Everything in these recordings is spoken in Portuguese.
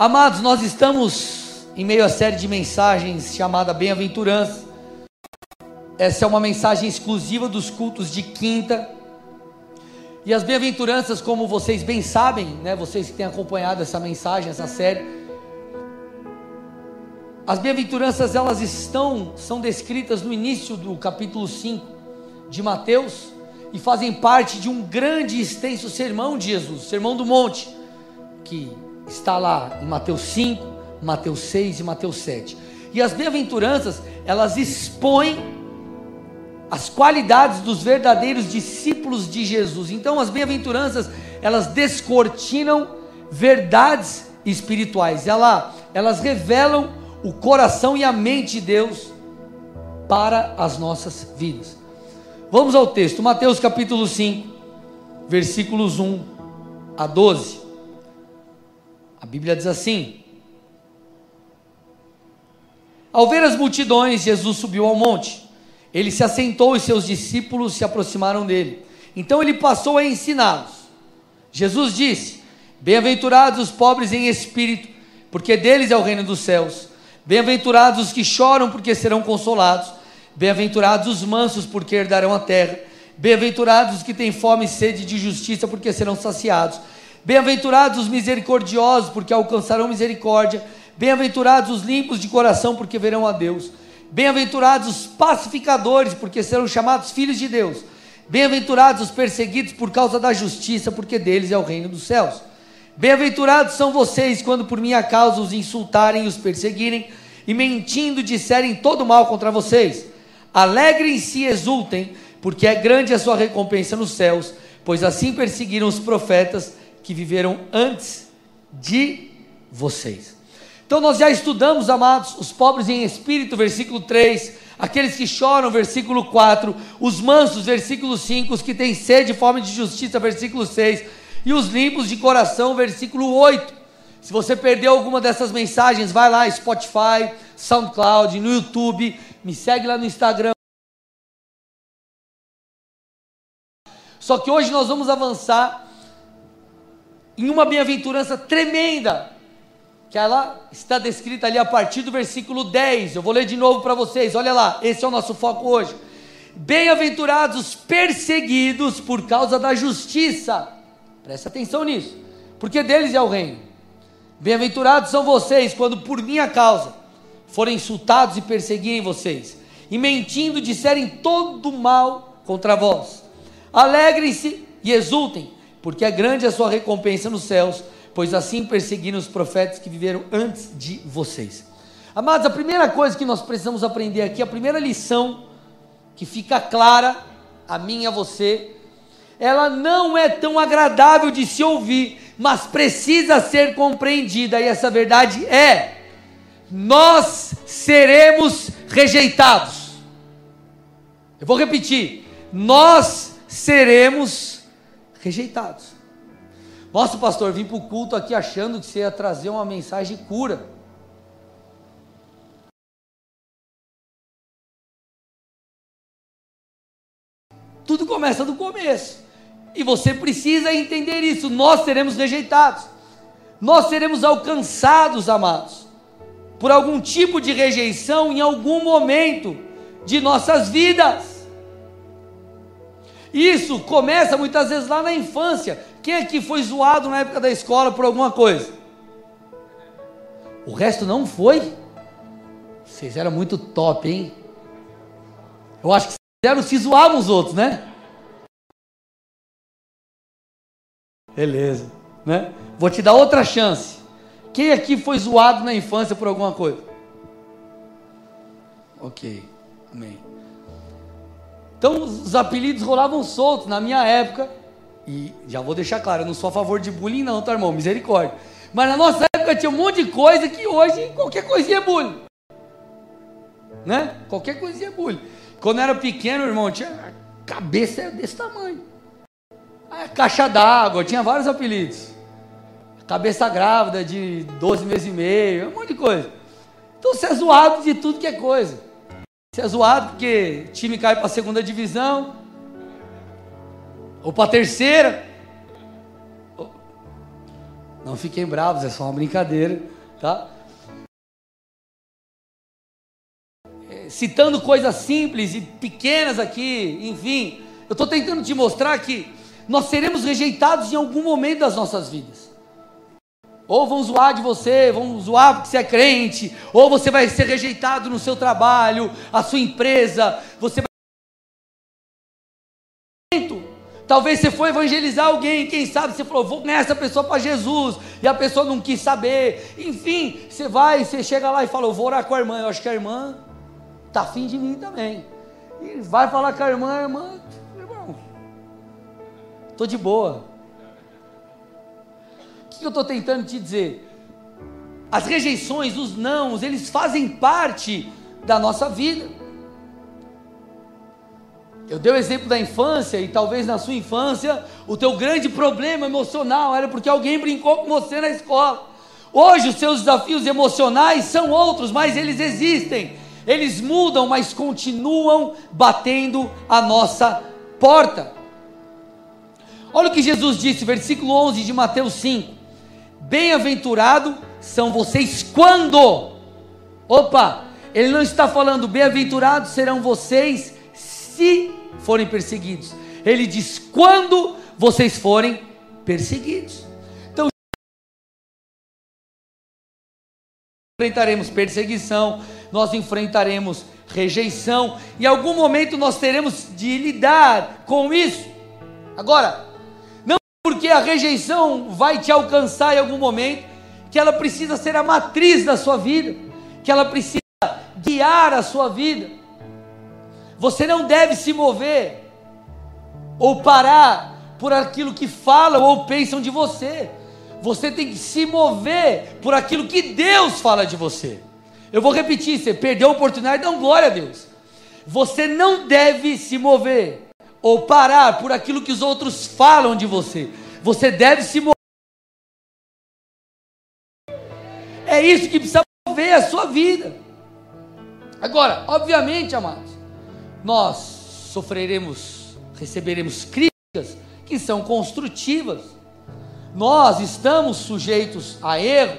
Amados, nós estamos em meio à série de mensagens chamada Bem-aventurança. Essa é uma mensagem exclusiva dos cultos de quinta. E as bem-aventuranças, como vocês bem sabem, né, vocês que têm acompanhado essa mensagem, essa série, as bem-aventuranças elas estão são descritas no início do capítulo 5 de Mateus e fazem parte de um grande e extenso sermão de Jesus, Sermão do Monte, que está lá em Mateus 5, Mateus 6 e Mateus 7. E as bem-aventuranças, elas expõem as qualidades dos verdadeiros discípulos de Jesus. Então, as bem-aventuranças, elas descortinam verdades espirituais. Ela, elas revelam o coração e a mente de Deus para as nossas vidas. Vamos ao texto, Mateus capítulo 5, versículos 1 a 12. A Bíblia diz assim: Ao ver as multidões, Jesus subiu ao monte. Ele se assentou e seus discípulos se aproximaram dele. Então ele passou a ensiná-los. Jesus disse: Bem-aventurados os pobres em espírito, porque deles é o reino dos céus. Bem-aventurados os que choram, porque serão consolados. Bem-aventurados os mansos, porque herdarão a terra. Bem-aventurados os que têm fome e sede de justiça, porque serão saciados. Bem-aventurados os misericordiosos, porque alcançarão misericórdia. Bem-aventurados os limpos de coração, porque verão a Deus. Bem-aventurados os pacificadores, porque serão chamados filhos de Deus. Bem-aventurados os perseguidos por causa da justiça, porque deles é o reino dos céus. Bem-aventurados são vocês quando por minha causa os insultarem e os perseguirem, e mentindo disserem todo mal contra vocês. Alegrem-se e exultem, porque é grande a sua recompensa nos céus, pois assim perseguiram os profetas que viveram antes de vocês. Então nós já estudamos, amados, os pobres em espírito, versículo 3, aqueles que choram, versículo 4, os mansos, versículo 5, os que têm sede e fome de justiça, versículo 6, e os limpos de coração, versículo 8. Se você perdeu alguma dessas mensagens, vai lá, Spotify, SoundCloud, no YouTube, me segue lá no Instagram. Só que hoje nós vamos avançar em uma bem-aventurança tremenda, que ela está descrita ali a partir do versículo 10. Eu vou ler de novo para vocês, olha lá, esse é o nosso foco hoje. Bem-aventurados os perseguidos por causa da justiça, presta atenção nisso, porque deles é o reino. Bem-aventurados são vocês quando por minha causa forem insultados e perseguirem vocês, e mentindo disserem todo mal contra vós. Alegrem-se e exultem porque é grande a sua recompensa nos céus, pois assim perseguiram os profetas que viveram antes de vocês. Amados, a primeira coisa que nós precisamos aprender aqui, a primeira lição que fica clara a mim e a você, ela não é tão agradável de se ouvir, mas precisa ser compreendida, e essa verdade é: nós seremos rejeitados. Eu vou repetir: nós seremos rejeitados. Nossa, pastor, vim para o culto aqui achando que você ia trazer uma mensagem de cura. Tudo começa do começo. E você precisa entender isso. Nós seremos rejeitados. Nós seremos alcançados, amados, por algum tipo de rejeição em algum momento de nossas vidas. Isso começa muitas vezes lá na infância. Quem aqui foi zoado na época da escola por alguma coisa? O resto não foi? Vocês eram muito top, hein? Eu acho que vocês eram se zoavam os outros, né? Beleza, né? Vou te dar outra chance. Quem aqui foi zoado na infância por alguma coisa? Ok, amém. Então os apelidos rolavam soltos na minha época. E já vou deixar claro, eu não sou a favor de bullying, não, tá, irmão? Misericórdia. Mas na nossa época tinha um monte de coisa que hoje qualquer coisinha é bullying. Né? Qualquer coisinha é bullying. Quando eu era pequeno, irmão, tinha a cabeça desse tamanho. A caixa d'água, tinha vários apelidos. Cabeça grávida de 12 meses e meio, um monte de coisa. Então você é zoado de tudo que é coisa. Você é zoado porque time cai para a segunda divisão, ou para a terceira. Não fiquem bravos, é só uma brincadeira, tá? É, citando coisas simples e pequenas aqui, enfim, eu estou tentando te mostrar que nós seremos rejeitados em algum momento das nossas vidas. Ou vão zoar de você, vão zoar porque você é crente, ou você vai ser rejeitado no seu trabalho, a sua empresa, você vai Talvez você foi evangelizar alguém, quem sabe você falou, vou ganhar essa pessoa para Jesus, e a pessoa não quis saber. Enfim, você vai, você chega lá e fala, eu vou orar com a irmã. Eu acho que a irmã está afim de mim também. E vai falar com a irmã, a irmã, irmão, estou de boa. Que eu estou tentando te dizer? As rejeições, os nãos, eles fazem parte da nossa vida. Eu dei o exemplo da infância e talvez na sua infância o teu grande problema emocional era porque alguém brincou com você na escola. Hoje os seus desafios emocionais são outros, mas eles existem. Eles mudam, mas continuam batendo a nossa porta. Olha o que Jesus disse, versículo 11 de Mateus 5. Bem-aventurado são vocês quando. Opa, ele não está falando bem-aventurados serão vocês se forem perseguidos. Ele diz: quando vocês forem perseguidos. Então, enfrentaremos perseguição, nós enfrentaremos rejeição, em algum momento nós teremos de lidar com isso. Agora, porque a rejeição vai te alcançar em algum momento, que ela precisa ser a matriz da sua vida, que ela precisa guiar a sua vida. Você não deve se mover ou parar por aquilo que falam ou pensam de você. Você tem que se mover por aquilo que Deus fala de você. Eu vou repetir: você perdeu a oportunidade, dá glória a Deus. Você não deve se mover ou parar por aquilo que os outros falam de você. Você deve se mover. É isso que precisa mover a sua vida. Agora, obviamente, amados, nós sofreremos, receberemos críticas que são construtivas. Nós estamos sujeitos a erro,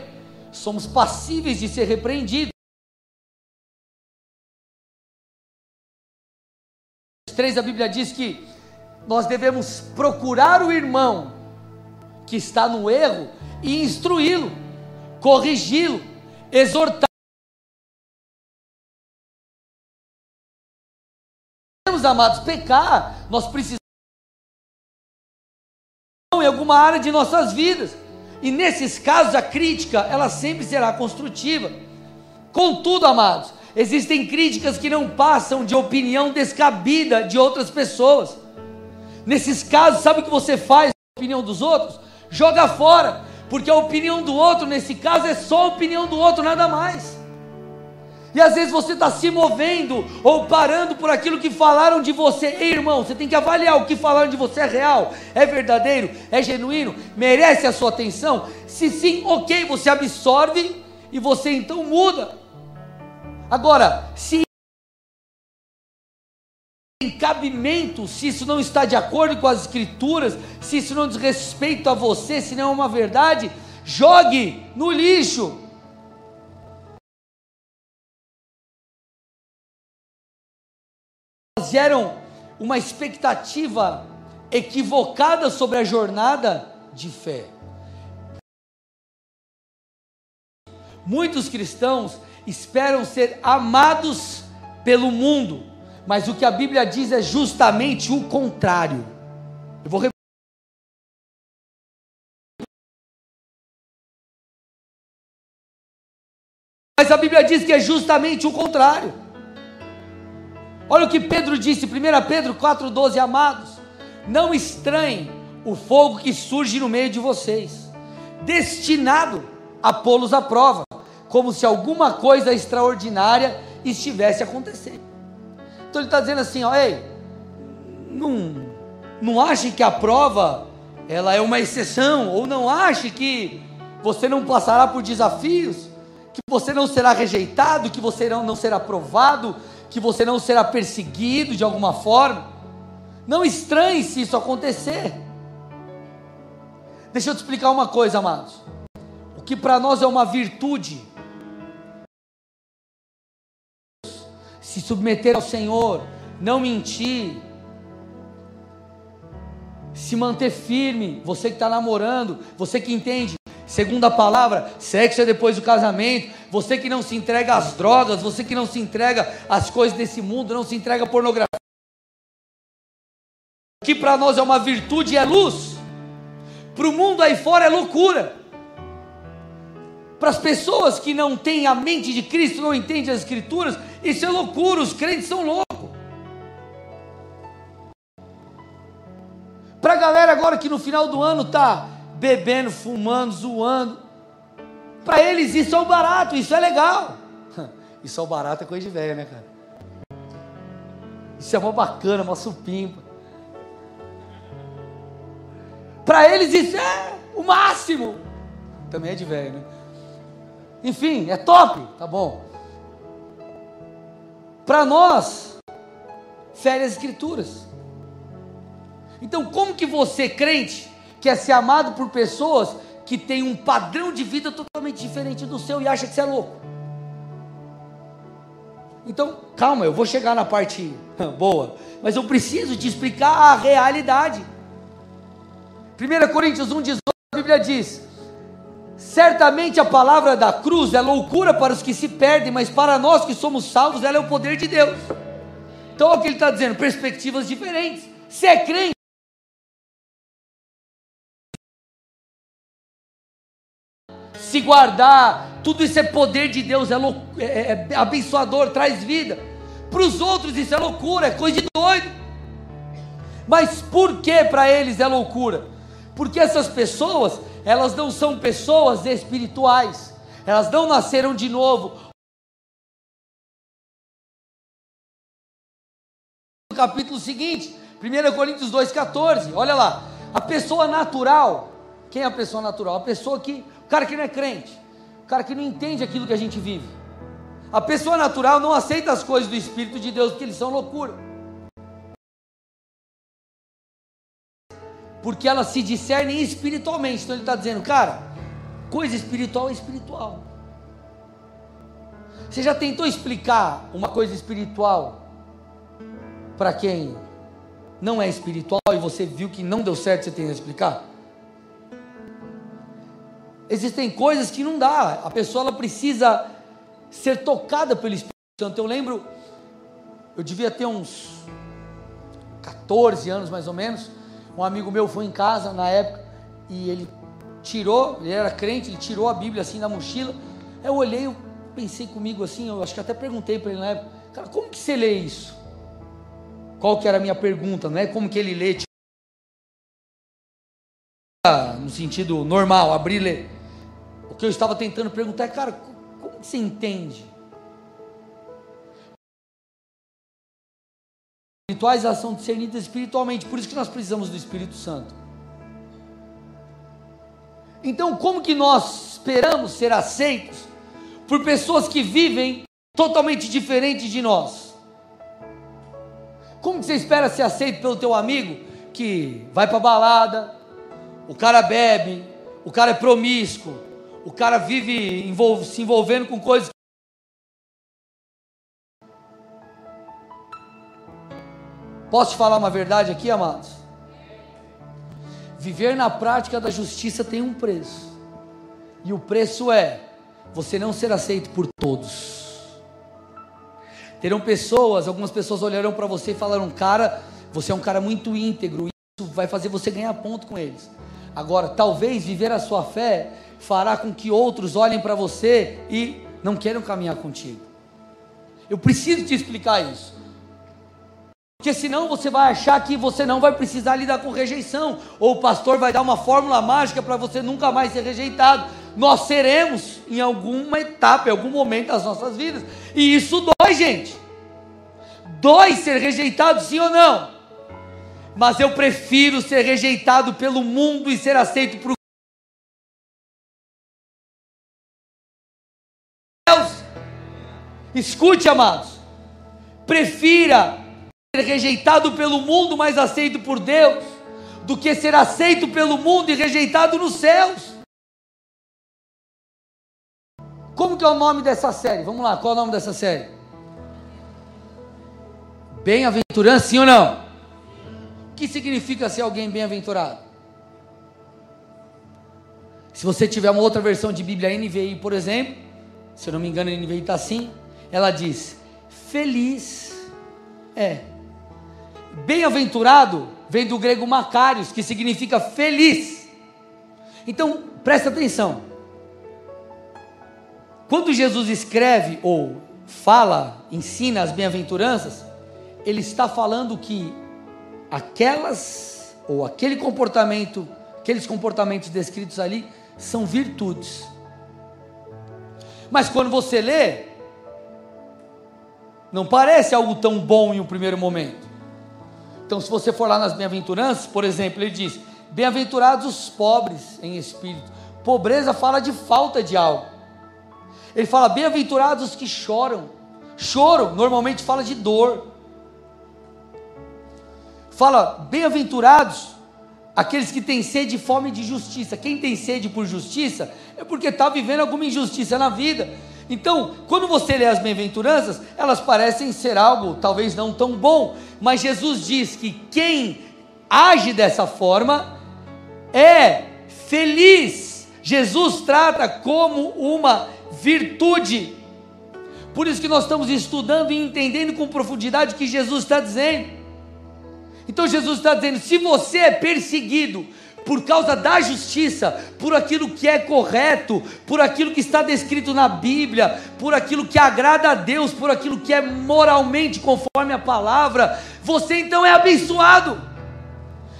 somos passíveis de ser repreendidos. 3 a Bíblia diz que nós devemos procurar o irmão que está no erro e instruí-lo, corrigi-lo, meus amados, pecar, nós precisamos em alguma área de nossas vidas. E nesses casos a crítica, ela sempre será construtiva. Contudo, amados, existem críticas que não passam de opinião descabida de outras pessoas. Nesses casos, sabe o que você faz a opinião dos outros? Joga fora, porque a opinião do outro, nesse caso, é só a opinião do outro, nada mais. E às vezes você está se movendo ou parando por aquilo que falaram de você. Ei, irmão, você tem que avaliar o que falaram de você é real, é verdadeiro, é genuíno, merece a sua atenção. Se sim, ok, você absorve e você então muda. Agora, se em cabimento, se isso não está de acordo com as escrituras, se isso não diz respeito a você, se não é uma verdade, jogue no lixo. geram uma expectativa equivocada sobre a jornada de fé. Muitos cristãos esperam ser amados pelo mundo, mas o que a Bíblia diz é justamente o contrário. Eu vou repetir. Mas a Bíblia diz que é justamente o contrário. Olha o que Pedro disse, 1 Pedro 4,12: Amados, não estranhem o fogo que surge no meio de vocês, destinado a pô-los à prova, como se alguma coisa extraordinária estivesse acontecendo. Então ele está dizendo assim: ó, ei, não, não ache que a prova ela é uma exceção, ou não ache que você não passará por desafios, que você não será rejeitado, que você não, não será provado, que você não será perseguido de alguma forma. Não estranhe se isso acontecer. Deixa eu te explicar uma coisa, amados. O que para nós é uma virtude, se submeter ao Senhor, não mentir, se manter firme, você que está namorando, você que entende, segundo a palavra, sexo é depois do casamento, você que não se entrega às drogas, você que não se entrega às coisas desse mundo, não se entrega à pornografia, que para nós é uma virtude e é luz, para o mundo aí fora é loucura. Para as pessoas que não têm a mente de Cristo, não entendem as Escrituras, isso é loucura, os crentes são loucos. Para a galera agora que no final do ano está bebendo, fumando, zoando, para eles isso é o barato, isso é legal. Isso é o barato, é coisa de velho, né, cara? Isso é mó bacana, mó supimpa. Para eles isso é o máximo. Também é de velho, né? Enfim, é top, tá bom. Para nós, fere as escrituras. Então, como que você, crente, quer ser amado por pessoas que têm um padrão de vida totalmente diferente do seu e acha que você é louco? Então, calma, eu vou chegar na parte boa, mas eu preciso te explicar a realidade. 1 Coríntios 1,18, a Bíblia diz: Certamente a palavra da cruz é loucura para os que se perdem, mas para nós que somos salvos, ela é o poder de Deus. Então, olha o que ele está dizendo: perspectivas diferentes. Se é crente, se guardar, tudo isso é poder de Deus, é, é, é, é abençoador, traz vida. Para os outros isso é loucura, é coisa de doido. Mas por que para eles é loucura? Porque essas pessoas, elas não são pessoas espirituais, elas não nasceram de novo. No capítulo seguinte, 1 Coríntios 2,14, olha lá, a pessoa natural, quem é a pessoa natural? A pessoa que, o cara que não é crente, o cara que não entende aquilo que a gente vive. A pessoa natural não aceita as coisas do Espírito de Deus porque eles são loucura. Porque elas se discernem espiritualmente. Então ele está dizendo, cara, coisa espiritual é espiritual. Você já tentou explicar uma coisa espiritual para quem não é espiritual e você viu que não deu certo, você que explicar? Existem coisas que não dá, a pessoa ela precisa ser tocada pelo Espírito Santo. Eu lembro, eu devia ter uns 14 anos mais ou menos um amigo meu foi em casa na época e ele tirou, ele era crente, ele tirou a Bíblia assim da mochila. Eu olhei, eu pensei comigo assim, eu acho que até perguntei para ele na época, cara, como que você lê isso? Qual que era a minha pergunta, não é como que ele lê, tipo, no sentido normal, abrir e ler. O que eu estava tentando perguntar é, cara, como que você entende? Espirituais elas são discernidas espiritualmente, por isso que nós precisamos do Espírito Santo. Então, como que nós esperamos ser aceitos por pessoas que vivem totalmente diferente de nós? Como que você espera ser aceito pelo teu amigo que vai para balada, o cara bebe, o cara é promíscuo, o cara vive envolve, se envolvendo com coisas Posso te falar uma verdade aqui, amados? Viver na prática da justiça tem um preço. E o preço é você não ser aceito por todos. Terão pessoas, algumas pessoas olharão para você e falarão: "Cara, você é um cara muito íntegro, isso vai fazer você ganhar ponto com eles". Agora, talvez viver a sua fé fará com que outros olhem para você e não queiram caminhar contigo. Eu preciso te explicar isso. Porque senão você vai achar que você não vai precisar lidar com rejeição, ou o pastor vai dar uma fórmula mágica para você nunca mais ser rejeitado. Nós seremos em alguma etapa, em algum momento das nossas vidas, e isso dói, gente. Dói ser rejeitado, sim ou não? Mas eu prefiro ser rejeitado pelo mundo e ser aceito por Deus. Escute, amados. Prefira rejeitado pelo mundo, mas aceito por Deus, do que ser aceito pelo mundo e rejeitado nos céus. Como que é o nome dessa série? Vamos lá, qual é o nome dessa série? Bem-aventurança, sim ou não? O que significa ser alguém bem-aventurado? Se você tiver uma outra versão de Bíblia NVI, por exemplo, se eu não me engano, a NVI está assim, ela diz: feliz é. Bem-aventurado vem do grego macarios, que significa feliz. Então, presta atenção. Quando Jesus escreve ou fala, ensina as bem-aventuranças, ele está falando que aquelas ou aquele comportamento, aqueles comportamentos descritos ali são virtudes. Mas quando você lê, não parece algo tão bom em um primeiro momento. Então, se você for lá nas bem-aventuranças, por exemplo, ele diz: Bem-aventurados os pobres em espírito. Pobreza fala de falta de algo. Ele fala: Bem-aventurados os que choram. Choro normalmente fala de dor. Fala: Bem-aventurados aqueles que têm sede e fome de justiça. Quem tem sede por justiça é porque está vivendo alguma injustiça na vida. Então, quando você lê as bem-aventuranças, elas parecem ser algo talvez não tão bom, mas Jesus diz que quem age dessa forma é feliz. Jesus trata como uma virtude. Por isso que nós estamos estudando e entendendo com profundidade o que Jesus está dizendo. Então Jesus está dizendo: se você é perseguido por causa da justiça, por aquilo que é correto, por aquilo que está descrito na Bíblia, por aquilo que agrada a Deus, por aquilo que é moralmente conforme a palavra, você então é abençoado.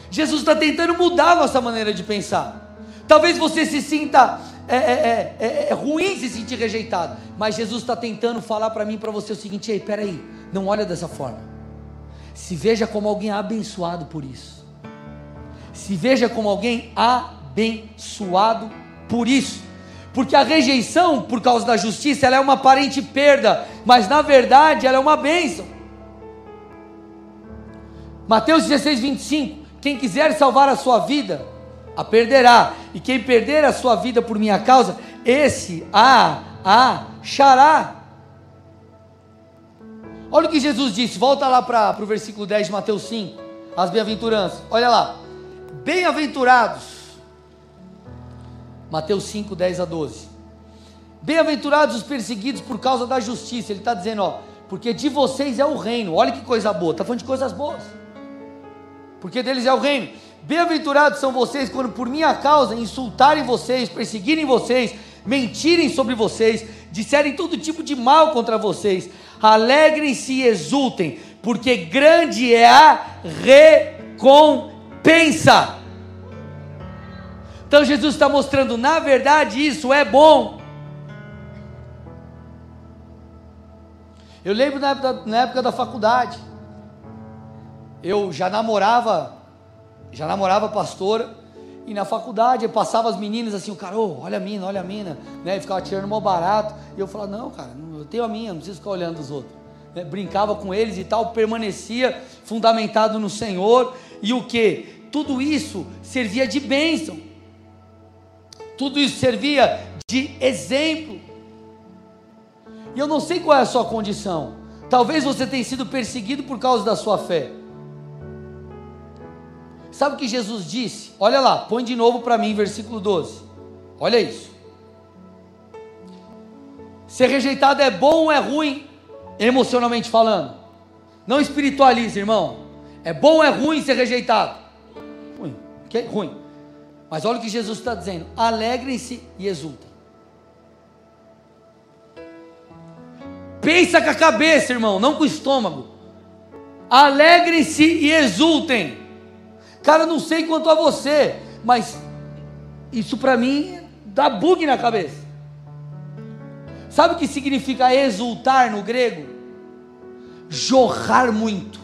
Jesus está tentando mudar a nossa maneira de pensar. Talvez você se sinta é, é, é, é ruim se sentir rejeitado, mas Jesus está tentando falar para mim para você o seguinte: ei, peraí, não olha dessa forma. Se veja como alguém abençoado por isso. Se veja como alguém abençoado por isso. Porque a rejeição por causa da justiça, ela é uma aparente perda, mas na verdade ela é uma bênção. Mateus 16, 25: Quem quiser salvar a sua vida, a perderá, e quem perder a sua vida por minha causa, esse a achará. Olha o que Jesus disse, volta lá para o versículo 10 de Mateus 5, as bem-aventuranças. Olha lá, bem-aventurados, Mateus 5, 10 a 12. Bem-aventurados os perseguidos por causa da justiça. Ele está dizendo, ó, porque de vocês é o reino. Olha que coisa boa, está falando de coisas boas. Porque deles é o reino. Bem-aventurados são vocês quando por minha causa insultarem vocês, perseguirem vocês, mentirem sobre vocês, disserem todo tipo de mal contra vocês alegrem-se e exultem, porque grande é a recompensa. Então Jesus está mostrando, na verdade, isso é bom. Eu lembro na época, na época da faculdade, eu já namorava, já namorava pastora, e na faculdade eu passava as meninas assim, o cara, oh, olha a mina, olha a mina, né? E ficava tirando mal barato. E eu falava, não, cara, eu tenho a minha, não preciso ficar olhando os outros. Né? Brincava com eles e tal, permanecia fundamentado no Senhor. E o que? Tudo isso servia de bênção. Tudo isso servia de exemplo. E eu não sei qual é a sua condição. Talvez você tenha sido perseguido por causa da sua fé. Sabe o que Jesus disse? Olha lá, põe de novo para mim, versículo 12. Olha isso. Ser rejeitado é bom ou é ruim, emocionalmente falando? Não espiritualize, irmão. É bom ou é ruim ser rejeitado? Ruim. Que? Ruim. Mas olha o que Jesus está dizendo: alegrem-se e exultem. Pensa com a cabeça, irmão, não com o estômago. Alegrem-se e exultem. Cara, não sei quanto a você, mas isso para mim dá bug na cabeça. Sabe o que significa exultar no grego? Jorrar muito.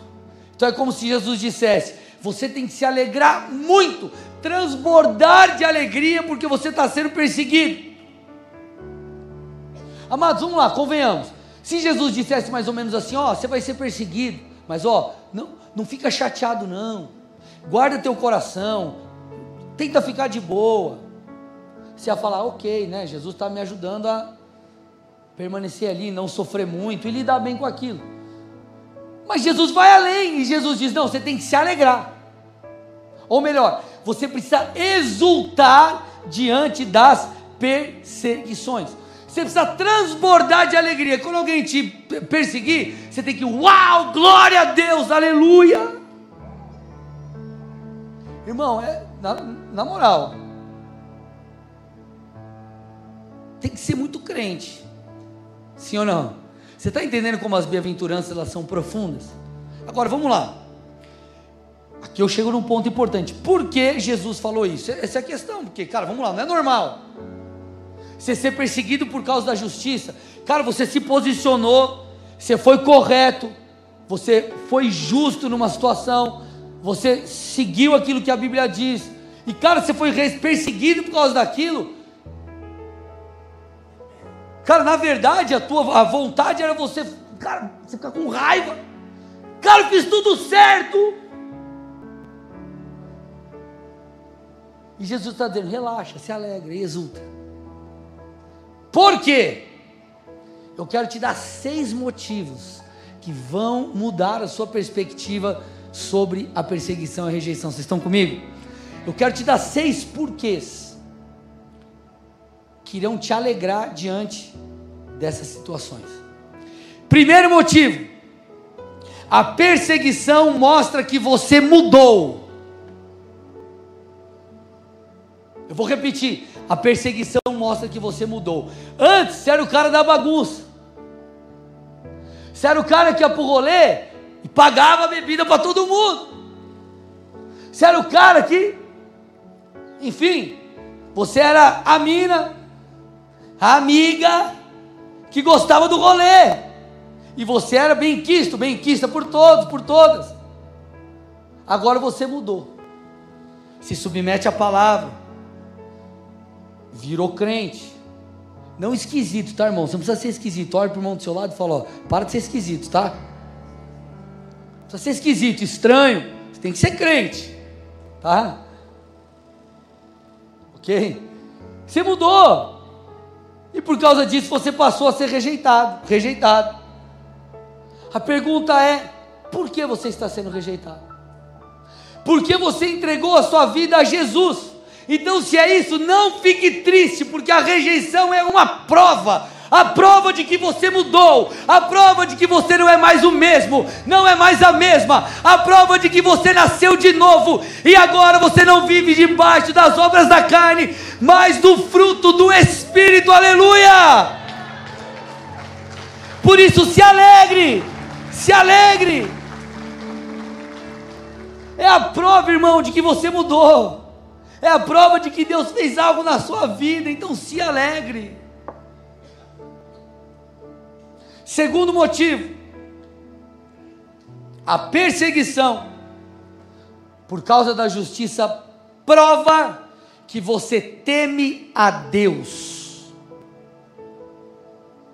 Então é como se Jesus dissesse: você tem que se alegrar muito, transbordar de alegria, porque você está sendo perseguido. Amados, vamos lá, convenhamos. Se Jesus dissesse mais ou menos assim: ó, você vai ser perseguido, mas ó, não, não fica chateado não guarda teu coração, tenta ficar de boa. Você ia falar, ok, né? Jesus está me ajudando a permanecer ali, não sofrer muito e lidar bem com aquilo. Mas Jesus vai além e Jesus diz: não, você tem que se alegrar. Ou melhor, você precisa exultar diante das perseguições. Você precisa transbordar de alegria. Quando alguém te perseguir, você tem que, uau, glória a Deus, aleluia. Irmão, é, na, na moral, tem que ser muito crente. Sim ou não? Você está entendendo como as bem-aventuranças elas são profundas? Agora vamos lá. Aqui eu chego num ponto importante. Por que Jesus falou isso? Essa é a questão. Porque, cara, vamos lá, não é normal. Você ser perseguido por causa da justiça. Cara, você se posicionou, você foi correto, você foi justo numa situação, você seguiu aquilo que a Bíblia diz. E, cara, você foi perseguido por causa daquilo. Cara, na verdade, a tua a vontade era você, cara, você ficar com raiva. Cara, eu fiz tudo certo. E Jesus está dizendo: relaxa, se alegra e exulta. Por quê? Eu quero te dar seis motivos que vão mudar a sua perspectiva sobre a perseguição e a rejeição. Vocês estão comigo? Eu quero te dar seis porquês que irão te alegrar diante dessas situações. Primeiro motivo: a perseguição mostra que você mudou. Eu vou repetir: a perseguição mostra que você mudou. Antes, você era o cara da bagunça. Você era o cara que ia pro rolê e pagava bebida para todo mundo. Você era o cara que, enfim, você era a mina a amiga que gostava do rolê. E você era bem quisto, bem quista por todos, por todas. Agora você mudou. Se submete à palavra. Virou crente. Não esquisito, tá, irmão? Você não precisa ser esquisito. Olha para o irmão do seu lado e fala: ó, para de ser esquisito, tá? Precisa ser esquisito, estranho. Você tem que ser crente, tá? Ok? Você mudou. E por causa disso você passou a ser rejeitado, rejeitado. A pergunta é: por que você está sendo rejeitado? Porque você entregou a sua vida a Jesus. Então, se é isso, não fique triste, porque a rejeição é uma prova a prova de que você mudou, a prova de que você não é mais o mesmo, não é mais a mesma, a prova de que você nasceu de novo e agora você não vive debaixo das obras da carne, mas do fruto do Espírito, aleluia! Por isso, se alegre, se alegre. É a prova, irmão, de que você mudou. É a prova de que Deus fez algo na sua vida, então se alegre. Segundo motivo, a perseguição por causa da justiça prova que você teme a Deus.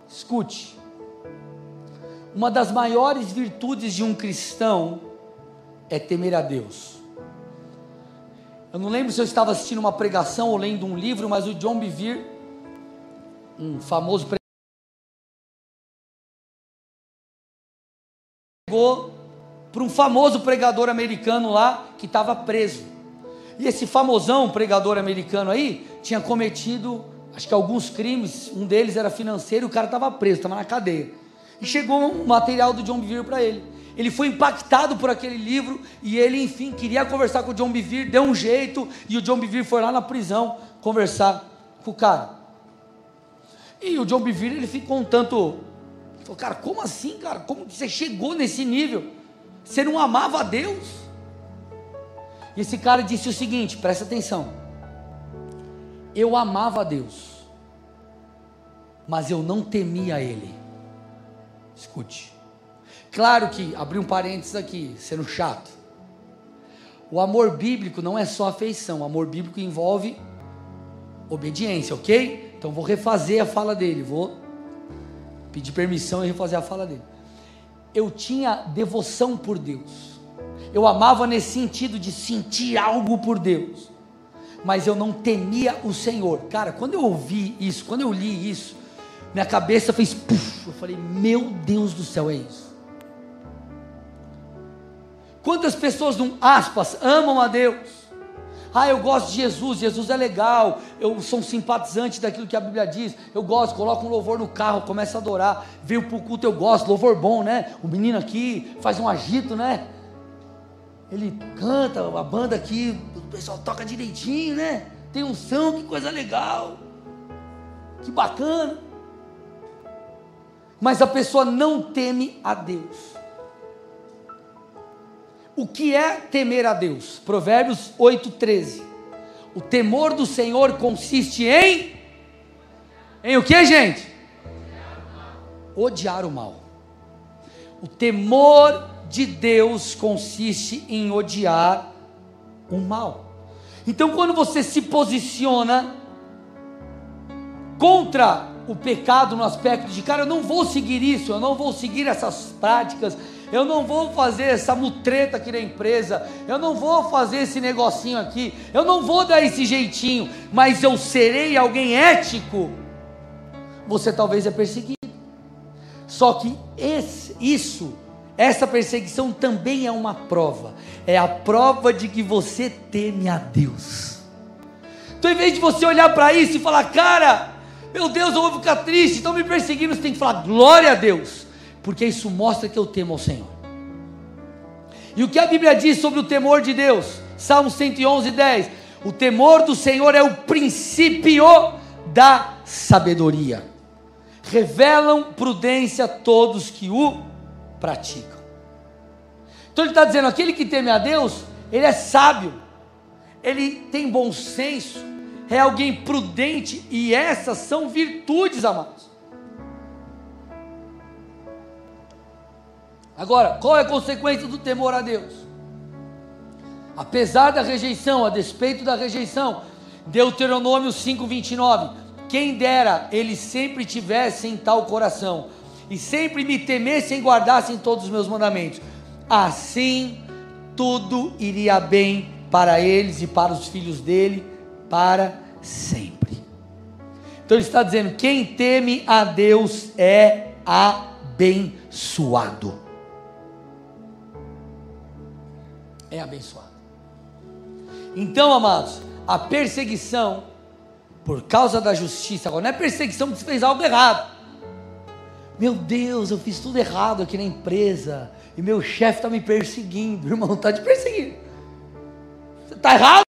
Escute, uma das maiores virtudes de um cristão é temer a Deus. Eu não lembro se eu estava assistindo uma pregação ou lendo um livro, mas o John Bevere, um famoso pregador, pregou para um famoso pregador americano lá que estava preso. E esse famosão pregador americano aí tinha cometido, acho que alguns crimes, um deles era financeiro, o cara estava preso, estava na cadeia. E chegou um material do John Bevere para ele. Ele foi impactado por aquele livro e ele, enfim, queria conversar com o John Bevere, deu um jeito e o John Bevere foi lá na prisão conversar com o cara. E o John Bevere ele ficou um tanto Falou, cara, como assim, cara? Como você chegou nesse nível? Você não amava a Deus? E esse cara disse o seguinte: presta atenção. Eu amava a Deus, mas eu não temia Ele. Escute. Claro que, abri um parênteses aqui, sendo chato. O amor bíblico não é só afeição, o amor bíblico envolve obediência, ok? Então vou refazer a fala dele, vou pedir permissão e refazer a fala dele. Eu tinha devoção por Deus. Eu amava nesse sentido de sentir algo por Deus, mas eu não temia o Senhor. Cara, quando eu ouvi isso, quando eu li isso, minha cabeça fez puff. Eu falei, meu Deus do céu, é isso. Quantas pessoas, não, aspas, amam a Deus? Ah, eu gosto de Jesus, Jesus é legal, eu sou um simpatizante daquilo que a Bíblia diz, eu gosto, coloco um louvor no carro, começo a adorar, veio para o culto, eu gosto, louvor bom, né? O menino aqui faz um agito, né? Ele canta, a banda aqui, o pessoal toca direitinho, né? Tem um som, que coisa legal, que bacana. Mas a pessoa não teme a Deus. O que é temer a Deus? Provérbios 8:13. O temor do Senhor consiste em em o que, gente? Odiar o mal. O temor de Deus consiste em odiar o mal. Então, quando você se posiciona contra o pecado no aspecto de, cara, eu não vou seguir isso, eu não vou seguir essas práticas, eu não vou fazer essa mutreta aqui na empresa, eu não vou fazer esse negocinho aqui, eu não vou dar esse jeitinho, mas eu serei alguém ético, você talvez é perseguido. Só que esse, isso, essa perseguição também é uma prova, é a prova de que você teme a Deus. Então, em vez de você olhar para isso e falar, cara, meu Deus, eu vou ficar triste, estão me perseguindo, você tem que falar, glória a Deus porque isso mostra que eu temo ao Senhor. E o que a Bíblia diz sobre o temor de Deus? Salmo 111, 10. O temor do Senhor é o princípio da sabedoria. Revelam prudência todos que o praticam. Então ele está dizendo: aquele que teme a Deus, ele é sábio, ele tem bom senso, é alguém prudente, e essas são virtudes, amados. Agora, qual é a consequência do temor a Deus? Apesar da rejeição, a despeito da rejeição, Deuteronômio 5:29, quem dera eles sempre tivessem tal coração e sempre me temessem e guardassem todos os meus mandamentos. Assim tudo iria bem para eles e para os filhos dele para sempre. Então ele está dizendo: quem teme a Deus é abençoado. É abençoado. Então, amados, a perseguição por causa da justiça, agora não é perseguição porque você fez algo errado. Meu Deus, eu fiz tudo errado aqui na empresa e meu chefe está me perseguindo. Irmão, está te perseguindo. Você está errado?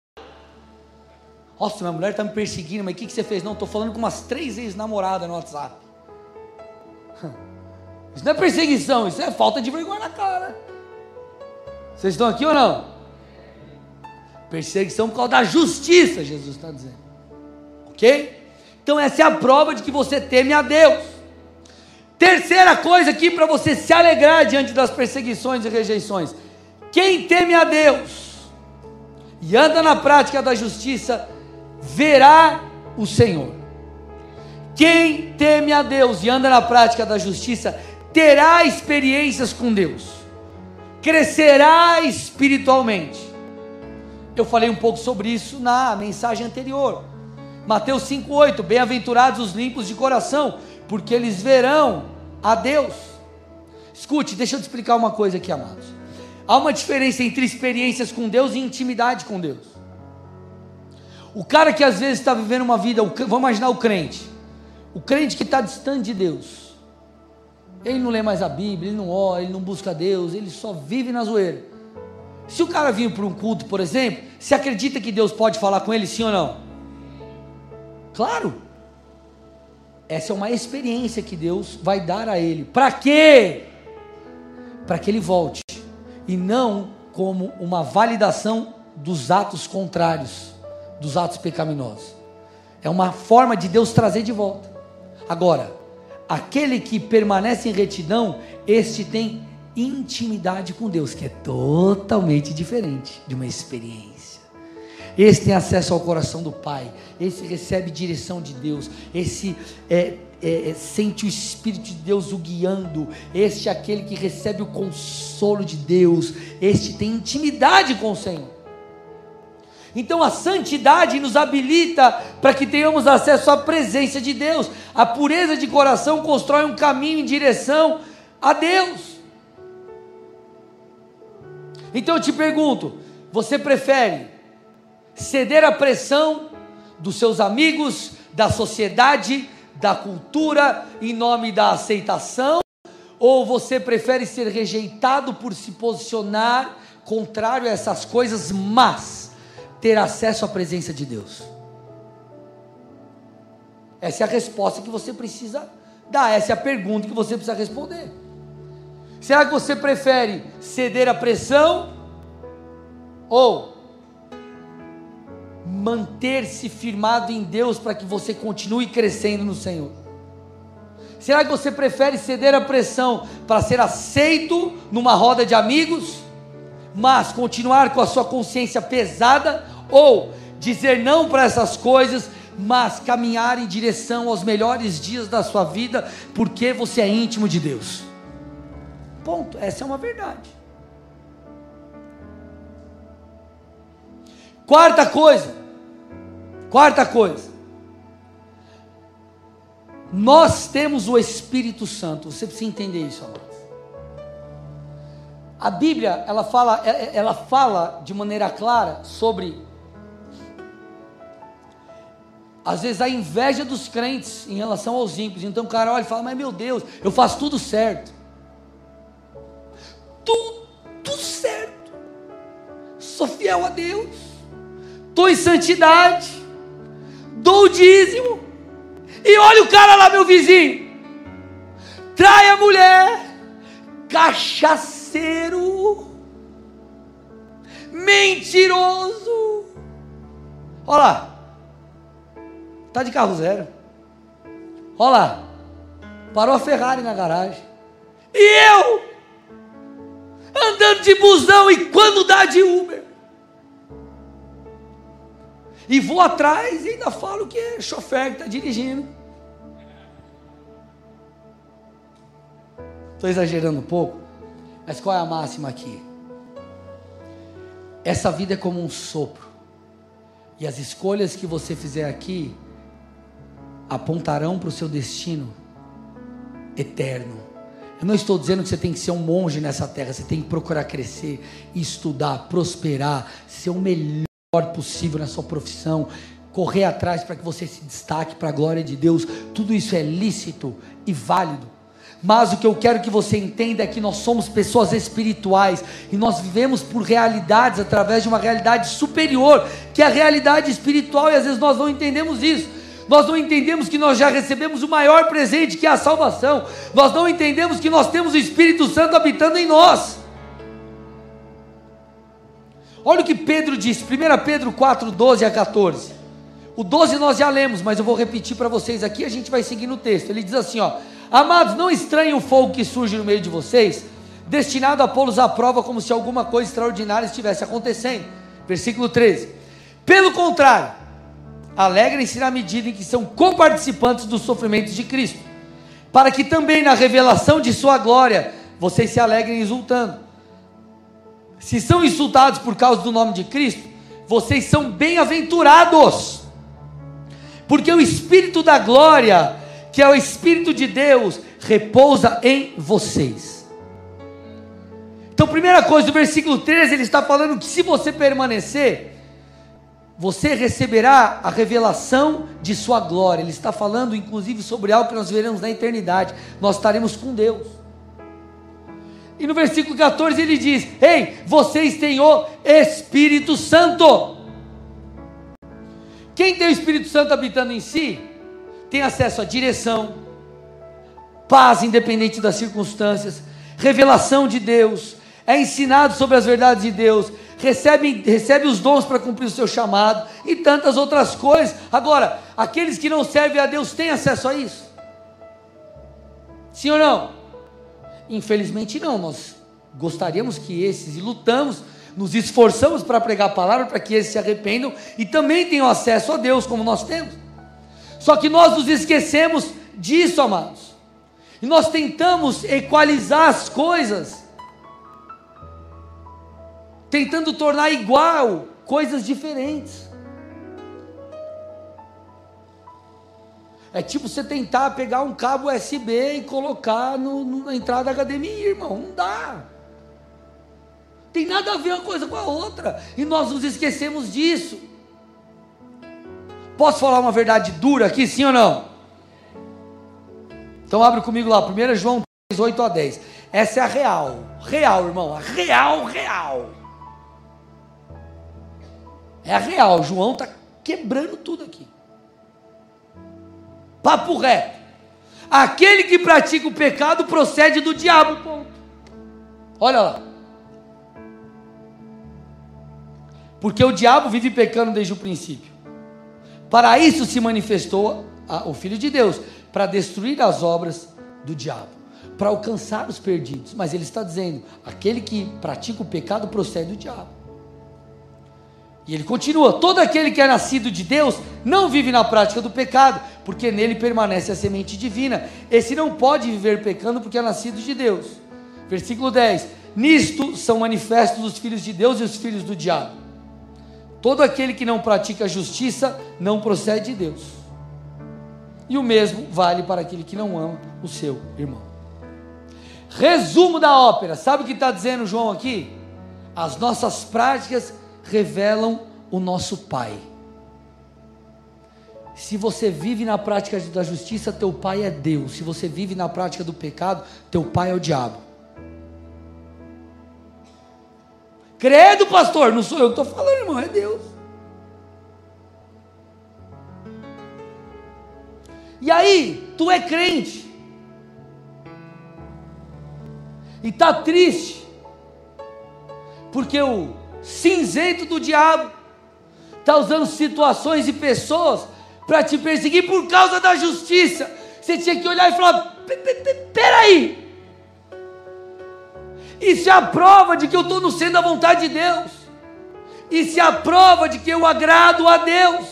Nossa, minha mulher está me perseguindo, mas o que, que você fez? Não, estou falando com umas três ex-namoradas no WhatsApp. Isso não é perseguição, isso é falta de vergonha na cara. Vocês estão aqui ou não? Perseguição por causa da justiça, Jesus está dizendo. Ok? Então, essa é a prova de que você teme a Deus. Terceira coisa aqui para você se alegrar diante das perseguições e rejeições: quem teme a Deus e anda na prática da justiça, verá o Senhor. Quem teme a Deus e anda na prática da justiça, terá experiências com Deus crescerá espiritualmente. Eu falei um pouco sobre isso na mensagem anterior. Mateus 5,8: Bem-aventurados os limpos de coração, porque eles verão a Deus. Escute, deixa eu te explicar uma coisa aqui, amados. Há uma diferença entre experiências com Deus e intimidade com Deus. O cara que às vezes está vivendo uma vida, vamos imaginar o crente, o crente que está distante de Deus, ele não lê mais a Bíblia, ele não ora, ele não busca Deus, ele só vive na zoeira. Se o cara vir para um culto, por exemplo, você acredita que Deus pode falar com ele, sim ou não? Claro. Essa é uma experiência que Deus vai dar a ele. Para quê? Para que ele volte. E não como uma validação dos atos contrários, dos atos pecaminosos. É uma forma de Deus trazer de volta. Agora, Aquele que permanece em retidão, este tem intimidade com Deus, que é totalmente diferente de uma experiência. Esse tem acesso ao coração do Pai, esse recebe direção de Deus, esse é, é, é, sente o Espírito de Deus o guiando, este é aquele que recebe o consolo de Deus, este tem intimidade com o Senhor. Então a santidade nos habilita para que tenhamos acesso à presença de Deus. A pureza de coração constrói um caminho em direção a Deus. Então eu te pergunto: você prefere ceder à pressão dos seus amigos, da sociedade, da cultura, em nome da aceitação? Ou você prefere ser rejeitado por se posicionar contrário a essas coisas, mas ter acesso à presença de Deus? Essa é a resposta que você precisa dar, essa é a pergunta que você precisa responder. Será que você prefere ceder à pressão ou manter-se firmado em Deus para que você continue crescendo no Senhor? Será que você prefere ceder à pressão para ser aceito numa roda de amigos, mas continuar com a sua consciência pesada, ou dizer não para essas coisas, mas caminhar em direção aos melhores dias da sua vida, porque você é íntimo de Deus? Ponto, essa é uma verdade. Quarta coisa, Quarta coisa. Nós temos o Espírito Santo. Você precisa entender isso, amados. A Bíblia, ela fala, é, é, ela fala de maneira clara sobre às vezes a inveja dos crentes em relação aos ímpios. Então o cara olha e fala: "Mas meu Deus, eu faço tudo certo". Tudo certo. Sou fiel a Deus. Estou em santidade dou o dízimo. E olha o cara lá, meu vizinho. Trai a mulher, cachaceiro, mentiroso. Olha lá, tá de carro zero. Olha lá, parou a Ferrari na garagem. E eu, andando de busão e quando dá de Uber. E vou atrás e ainda falo que é chofer que está dirigindo. Estou exagerando um pouco, mas qual é a máxima aqui? Essa vida é como um sopro, e as escolhas que você fizer aqui apontarão para o seu destino eterno. Eu não estou dizendo que você tem que ser um monge nessa terra, você tem que procurar crescer, estudar, prosperar, ser o melhor possível na sua profissão, correr atrás para que você se destaque para a glória de Deus, tudo isso é lícito e válido. Mas o que eu quero que você entenda é que nós somos pessoas espirituais e nós vivemos por realidades através de uma realidade superior, que é a realidade espiritual, e às vezes nós não entendemos isso. Nós não entendemos que nós já recebemos o maior presente que é a salvação. Nós não entendemos que nós temos o Espírito Santo habitando em nós. Olha o que Pedro disse, 1 Pedro 4, 12 a 14. O 12 nós já lemos, mas eu vou repetir para vocês aqui, a gente vai seguir no texto. Ele diz assim: ó, Amados, não estranhem o fogo que surge no meio de vocês, destinado a pô-los à prova como se alguma coisa extraordinária estivesse acontecendo. Versículo 13. Pelo contrário, alegrem-se na medida em que são coparticipantes dos sofrimentos de Cristo, para que também na revelação de Sua glória vocês se alegrem exultando se são insultados por causa do nome de Cristo, vocês são bem-aventurados, porque o Espírito da glória, que é o Espírito de Deus, repousa em vocês. Então, primeira coisa, do versículo 13, ele está falando que se você permanecer, você receberá a revelação de sua glória. Ele está falando, inclusive, sobre algo que nós veremos na eternidade. Nós estaremos com Deus. E no versículo 14 ele diz: Ei, vocês têm o Espírito Santo. Quem tem o Espírito Santo habitando em si, tem acesso à direção, paz independente das circunstâncias, revelação de Deus, é ensinado sobre as verdades de Deus, recebe, recebe os dons para cumprir o seu chamado e tantas outras coisas. Agora, aqueles que não servem a Deus têm acesso a isso? Sim ou não? Infelizmente não, nós gostaríamos que esses, e lutamos, nos esforçamos para pregar a palavra, para que esses se arrependam e também tenham acesso a Deus, como nós temos. Só que nós nos esquecemos disso, amados. E nós tentamos equalizar as coisas, tentando tornar igual coisas diferentes. É tipo você tentar pegar um cabo USB e colocar no, no, na entrada HDMI, irmão. Não dá. Tem nada a ver uma coisa com a outra. E nós nos esquecemos disso. Posso falar uma verdade dura aqui, sim ou não? Então abre comigo lá, 1 João 3, 8 a 10. Essa é a real. Real, irmão. A real, real. É a real. João está quebrando tudo aqui. Papo reto. Aquele que pratica o pecado procede do diabo. Ponto. Olha lá. Porque o diabo vive pecando desde o princípio. Para isso se manifestou a, o Filho de Deus para destruir as obras do diabo, para alcançar os perdidos. Mas ele está dizendo: aquele que pratica o pecado procede do diabo. E ele continua: todo aquele que é nascido de Deus não vive na prática do pecado, porque nele permanece a semente divina. Esse não pode viver pecando porque é nascido de Deus. Versículo 10: Nisto são manifestos os filhos de Deus e os filhos do diabo. Todo aquele que não pratica justiça não procede de Deus. E o mesmo vale para aquele que não ama o seu irmão. Resumo da ópera: sabe o que está dizendo João aqui? As nossas práticas revelam o nosso Pai. Se você vive na prática da justiça, teu pai é Deus. Se você vive na prática do pecado, teu pai é o diabo. Credo, pastor, não sou eu que estou falando, irmão, é Deus. E aí, tu é crente. E está triste. Porque o cinzento do diabo, está usando situações e pessoas para te perseguir por causa da justiça. Você tinha que olhar e falar: peraí, isso é a prova de que eu estou no centro da vontade de Deus, isso é a prova de que eu agrado a Deus,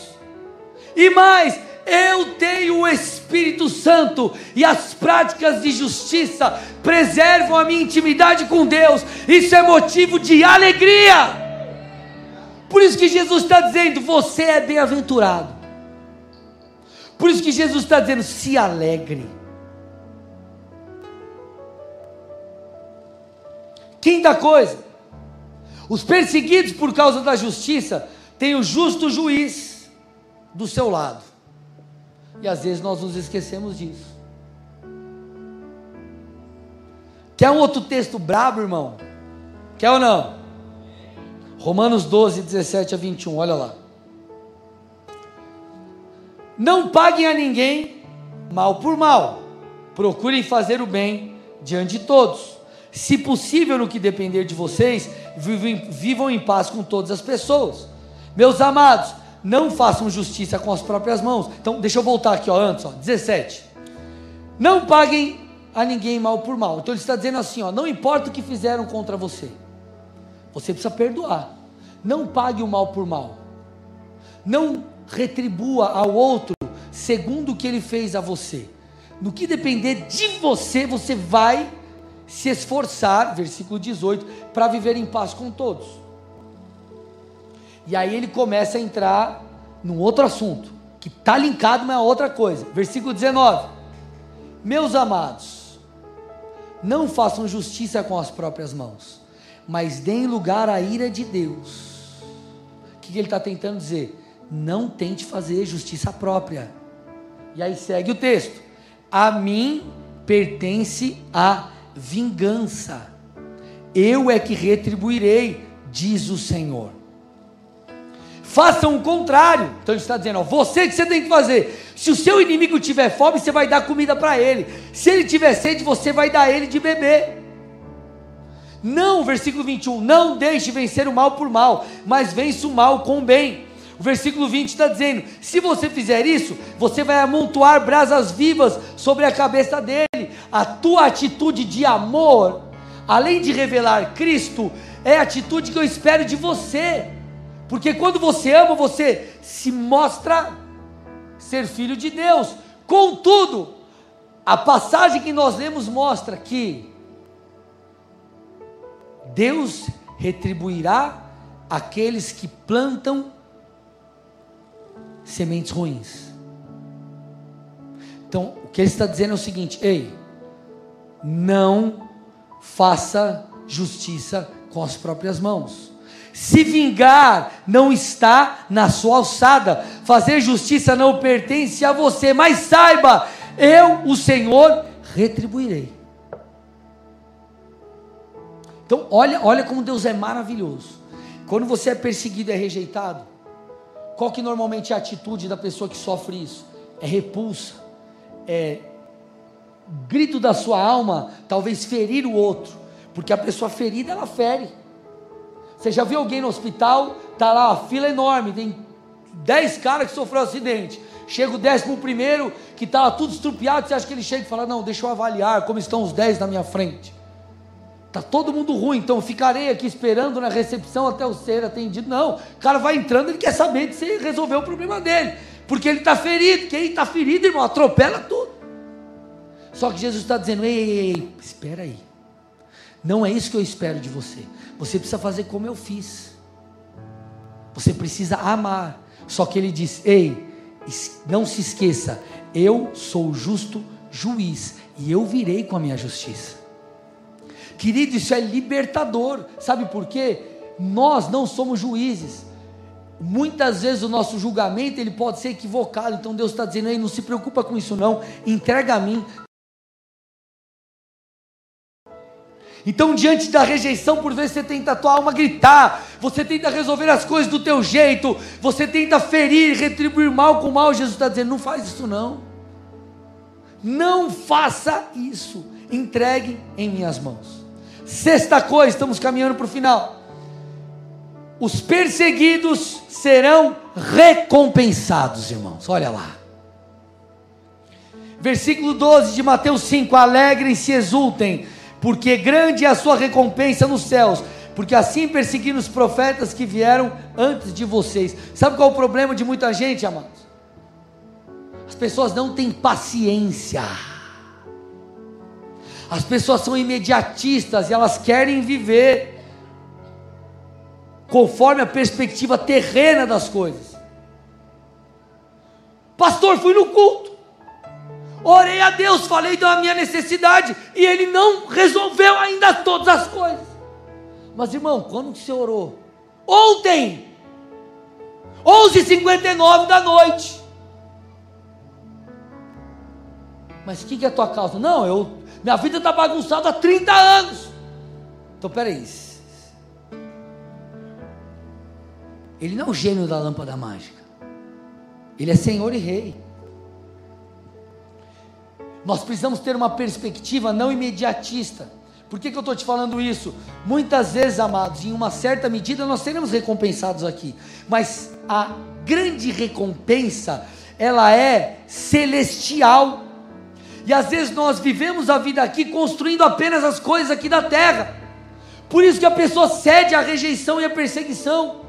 e mais, eu tenho o Espírito Santo e as práticas de justiça preservam a minha intimidade com Deus. Isso é motivo de alegria. Por isso que Jesus está dizendo: você é bem-aventurado. Por isso que Jesus está dizendo: se alegre. Quinta coisa: os perseguidos por causa da justiça têm o justo juiz do seu lado. E às vezes nós nos esquecemos disso. Quer um outro texto brabo, irmão? Quer ou não? Romanos 12, 17 a 21, olha lá. Não paguem a ninguém mal por mal, procurem fazer o bem diante de todos. Se possível, no que depender de vocês, vivam em paz com todas as pessoas. Meus amados, não façam justiça com as próprias mãos. Então, deixa eu voltar aqui ó, antes, ó, 17. Não paguem a ninguém mal por mal. Então ele está dizendo assim, ó, não importa o que fizeram contra você. Você precisa perdoar. Não pague o mal por mal. Não retribua ao outro segundo o que ele fez a você. No que depender de você, você vai se esforçar, versículo 18, para viver em paz com todos. E aí ele começa a entrar num outro assunto, que está linkado, mas é outra coisa. Versículo 19: Meus amados, não façam justiça com as próprias mãos mas deem lugar à ira de Deus. O que ele está tentando dizer? Não tente fazer justiça própria. E aí segue o texto: A mim pertence a vingança, eu é que retribuirei, diz o Senhor. Façam o contrário. Então ele está dizendo: ó, você que você tem que fazer. Se o seu inimigo tiver fome, você vai dar comida para ele. Se ele tiver sede, você vai dar ele de beber. Não, versículo 21, não deixe vencer o mal por mal, mas vence o mal com o bem. O versículo 20 está dizendo: se você fizer isso, você vai amontoar brasas vivas sobre a cabeça dele. A tua atitude de amor, além de revelar Cristo, é a atitude que eu espero de você. Porque quando você ama, você se mostra ser filho de Deus. Contudo, a passagem que nós lemos mostra que Deus retribuirá aqueles que plantam sementes ruins. Então, o que ele está dizendo é o seguinte: ei, não faça justiça com as próprias mãos. Se vingar não está na sua alçada, fazer justiça não pertence a você, mas saiba, eu, o Senhor, retribuirei. Então, olha, olha como Deus é maravilhoso. Quando você é perseguido e é rejeitado, qual que normalmente é a atitude da pessoa que sofre isso? É repulsa, é grito da sua alma, talvez ferir o outro, porque a pessoa ferida ela fere. Você já viu alguém no hospital, tá lá, a fila enorme, tem 10 caras que sofreu um acidente. Chega o décimo primeiro, que estava tudo estrupiado, você acha que ele chega e fala, não, deixa eu avaliar como estão os 10 na minha frente. Está todo mundo ruim, então ficarei aqui esperando na recepção até eu ser atendido. Não, o cara vai entrando, ele quer saber se resolveu o problema dele. Porque ele está ferido. Quem está ferido, irmão, atropela tudo. Só que Jesus está dizendo: ei, ei, ei, espera aí. Não é isso que eu espero de você. Você precisa fazer como eu fiz. Você precisa amar. Só que ele diz: ei, não se esqueça, eu sou o justo juiz e eu virei com a minha justiça. Querido, isso é libertador. Sabe por quê? Nós não somos juízes. Muitas vezes o nosso julgamento ele pode ser equivocado. Então Deus está dizendo aí, não se preocupa com isso não. Entrega a mim. Então, diante da rejeição, por vezes você tenta a tua alma gritar, você tenta resolver as coisas do teu jeito, você tenta ferir, retribuir mal com mal. Jesus está dizendo: não faz isso não. Não faça isso. Entregue em minhas mãos. Sexta coisa, estamos caminhando para o final. Os perseguidos serão recompensados, irmãos. Olha lá. Versículo 12 de Mateus 5: Alegrem-se exultem porque grande é a sua recompensa nos céus, porque assim perseguiram os profetas que vieram antes de vocês. Sabe qual é o problema de muita gente, amados? As pessoas não têm paciência. As pessoas são imediatistas e elas querem viver conforme a perspectiva terrena das coisas. Pastor, fui no culto. Orei a Deus, falei da minha necessidade e Ele não resolveu ainda todas as coisas. Mas irmão, quando que você orou? Ontem, 11h59 da noite. Mas o que, que é a tua causa? Não, eu, minha vida está bagunçada há 30 anos. Então peraí. Ele não é o gênio da lâmpada mágica. Ele é Senhor e Rei. Nós precisamos ter uma perspectiva não imediatista. Por que, que eu estou te falando isso? Muitas vezes, amados, em uma certa medida nós seremos recompensados aqui, mas a grande recompensa, ela é celestial. E às vezes nós vivemos a vida aqui construindo apenas as coisas aqui da terra. Por isso que a pessoa cede à rejeição e à perseguição.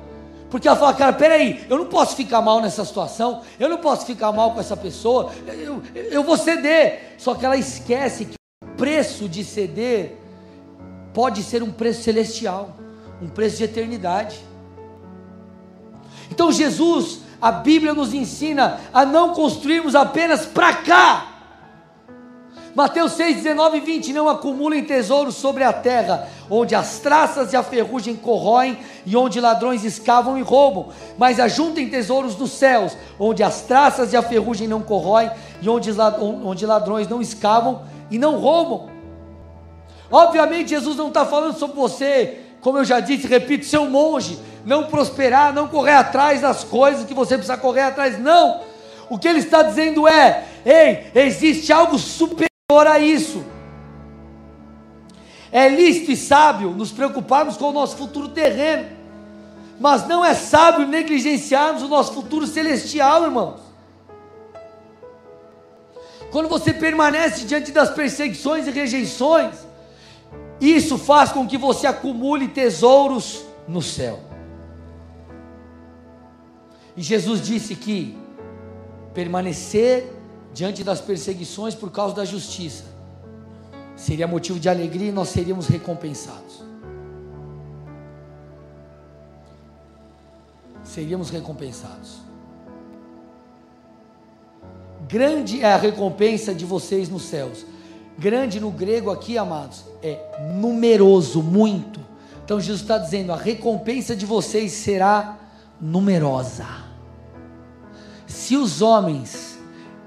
Porque ela fala, cara, peraí, eu não posso ficar mal nessa situação, eu não posso ficar mal com essa pessoa, eu, eu, eu vou ceder. Só que ela esquece que o preço de ceder pode ser um preço celestial, um preço de eternidade. Então Jesus, a Bíblia nos ensina a não construirmos apenas para cá, Mateus 6, 19 e 20: Não acumulem tesouros sobre a terra, onde as traças e a ferrugem corroem, e onde ladrões escavam e roubam, mas ajuntem tesouros nos céus, onde as traças e a ferrugem não corroem, e onde, ladrões não escavam e não roubam. Obviamente, Jesus não está falando sobre você, como eu já disse, repito, ser um monge, não prosperar, não correr atrás das coisas que você precisa correr atrás, não. O que ele está dizendo é: ei, existe algo superior a isso. É lícito e sábio nos preocuparmos com o nosso futuro terreno, mas não é sábio negligenciarmos o nosso futuro celestial, irmãos. Quando você permanece diante das perseguições e rejeições, isso faz com que você acumule tesouros no céu. E Jesus disse que permanecer diante das perseguições por causa da justiça, seria motivo de alegria e nós seríamos recompensados. Seríamos recompensados. Grande é a recompensa de vocês nos céus. Grande no grego aqui, amados, é numeroso, muito. Então Jesus está dizendo: a recompensa de vocês será numerosa. Se os homens,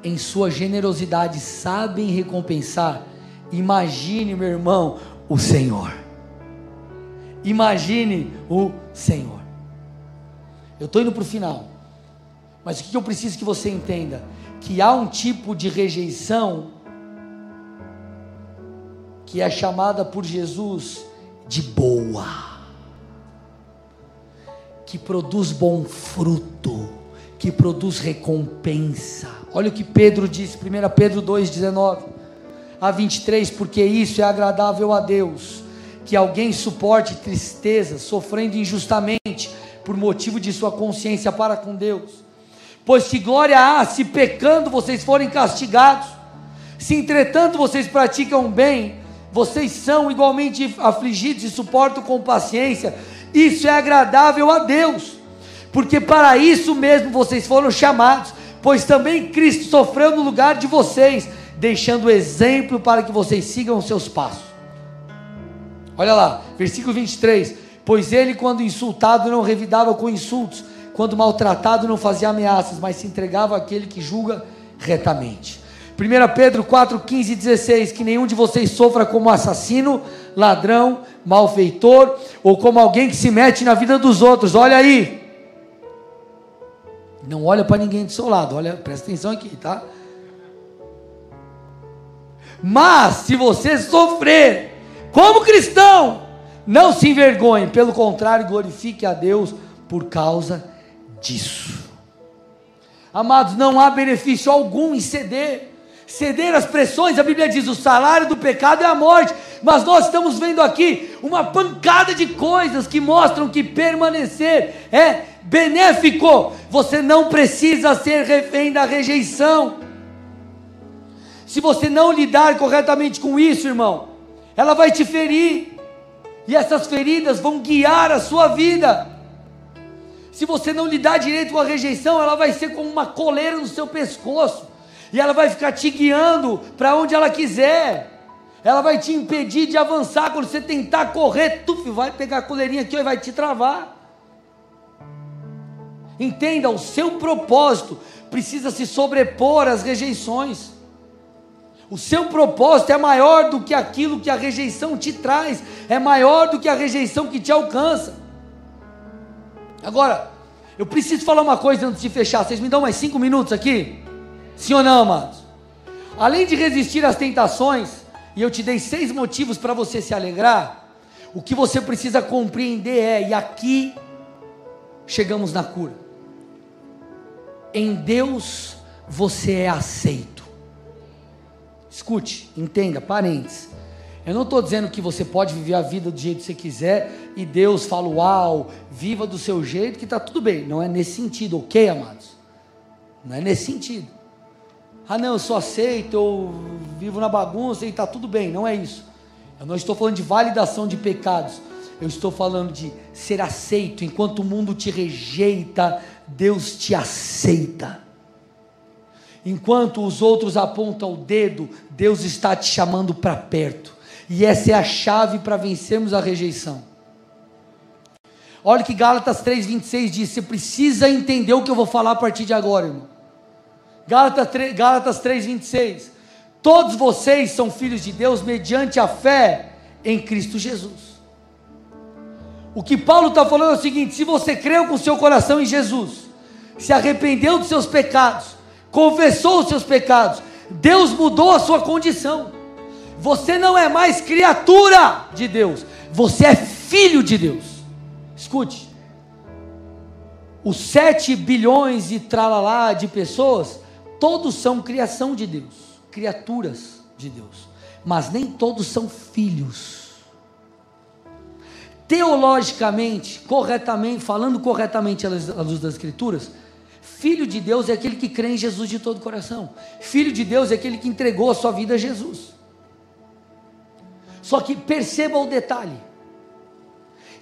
em sua generosidade, sabem recompensar, imagine, meu irmão, o Senhor. Imagine o Senhor. Eu estou indo para o final, mas o que eu preciso que você entenda? Que há um tipo de rejeição que é chamada por Jesus de boa, que produz bom fruto, que produz recompensa. Olha o que Pedro disse, 1 Pedro 2,19 a 23, porque isso é agradável a Deus, que alguém suporte tristeza, sofrendo injustamente, por motivo de sua consciência para com Deus. Pois que glória há se pecando vocês forem castigados, se entretanto vocês praticam bem, vocês são igualmente afligidos e suportam com paciência, isso é agradável a Deus, porque para isso mesmo vocês foram chamados, pois também Cristo sofreu no lugar de vocês, deixando exemplo para que vocês sigam os seus passos. Olha lá, versículo 23: Pois ele, quando insultado, não revidava com insultos, quando maltratado, não fazia ameaças, mas se entregava àquele que julga retamente. 1 Pedro 4, 15 e 16: Que nenhum de vocês sofra como assassino, ladrão, malfeitor, ou como alguém que se mete na vida dos outros. Olha aí. Não olha para ninguém do seu lado, olha, presta atenção aqui, tá? Mas se você sofrer como cristão, não se envergonhe, pelo contrário, glorifique a Deus por causa disso. Amados, não há benefício algum em ceder ceder às pressões, a Bíblia diz: o salário do pecado é a morte, mas nós estamos vendo aqui uma pancada de coisas que mostram que permanecer é benéfico, você não precisa ser refém da rejeição. Se você não lidar corretamente com isso, irmão, ela vai te ferir, e essas feridas vão guiar a sua vida. Se você não lidar direito com a rejeição, ela vai ser como uma coleira no seu pescoço e ela vai ficar te guiando para onde ela quiser. Ela vai te impedir de avançar quando você tentar correr, tu vai pegar a coleirinha aqui e vai te travar. Entenda, o seu propósito precisa se sobrepor às rejeições. O seu propósito é maior do que aquilo que a rejeição te traz, é maior do que a rejeição que te alcança. Agora, eu preciso falar uma coisa antes de fechar. Vocês me dão mais cinco minutos aqui? Sim ou não, amados? Além de resistir às tentações, e eu te dei seis motivos para você se alegrar, o que você precisa compreender é, e aqui chegamos na cura. Em Deus você é aceito. Escute, entenda, parentes. Eu não estou dizendo que você pode viver a vida do jeito que você quiser e Deus fala, uau, viva do seu jeito que está tudo bem. Não é nesse sentido, ok, amados? Não é nesse sentido ah não, eu sou aceito, eu vivo na bagunça e está tudo bem, não é isso. Eu não estou falando de validação de pecados, eu estou falando de ser aceito, enquanto o mundo te rejeita, Deus te aceita. Enquanto os outros apontam o dedo, Deus está te chamando para perto. E essa é a chave para vencermos a rejeição. Olha que Gálatas 3,26 diz: você precisa entender o que eu vou falar a partir de agora, irmão. Gálatas 3, Gálatas 3,26. Todos vocês são filhos de Deus mediante a fé em Cristo Jesus. O que Paulo está falando é o seguinte: se você creu com seu coração em Jesus, se arrependeu dos seus pecados, confessou os seus pecados, Deus mudou a sua condição. Você não é mais criatura de Deus, você é filho de Deus. Escute, os 7 bilhões e tralalá de pessoas Todos são criação de Deus, criaturas de Deus, mas nem todos são filhos. Teologicamente, corretamente, falando corretamente à luz das Escrituras, Filho de Deus é aquele que crê em Jesus de todo o coração. Filho de Deus é aquele que entregou a sua vida a Jesus. Só que perceba o detalhe: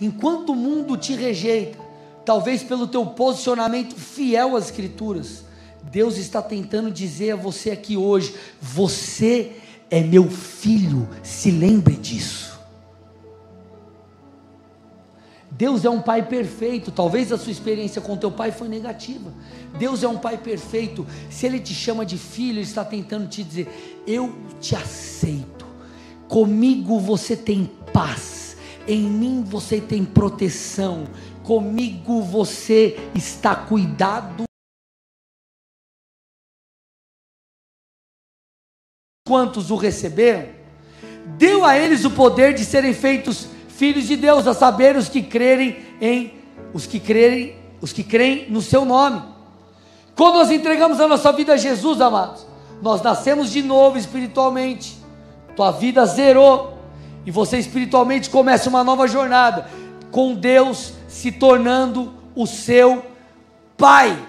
enquanto o mundo te rejeita, talvez pelo teu posicionamento fiel às Escrituras, Deus está tentando dizer a você aqui hoje: você é meu filho, se lembre disso. Deus é um pai perfeito. Talvez a sua experiência com teu pai foi negativa. Deus é um pai perfeito. Se ele te chama de filho, ele está tentando te dizer: eu te aceito. Comigo você tem paz. Em mim você tem proteção. Comigo você está cuidado. Quantos o receberam? Deu a eles o poder de serem feitos filhos de Deus, a saber os que crerem em os que crerem, os que creem no seu nome. Quando nós entregamos a nossa vida a Jesus, amados, nós nascemos de novo espiritualmente. Tua vida zerou e você espiritualmente começa uma nova jornada com Deus se tornando o seu pai.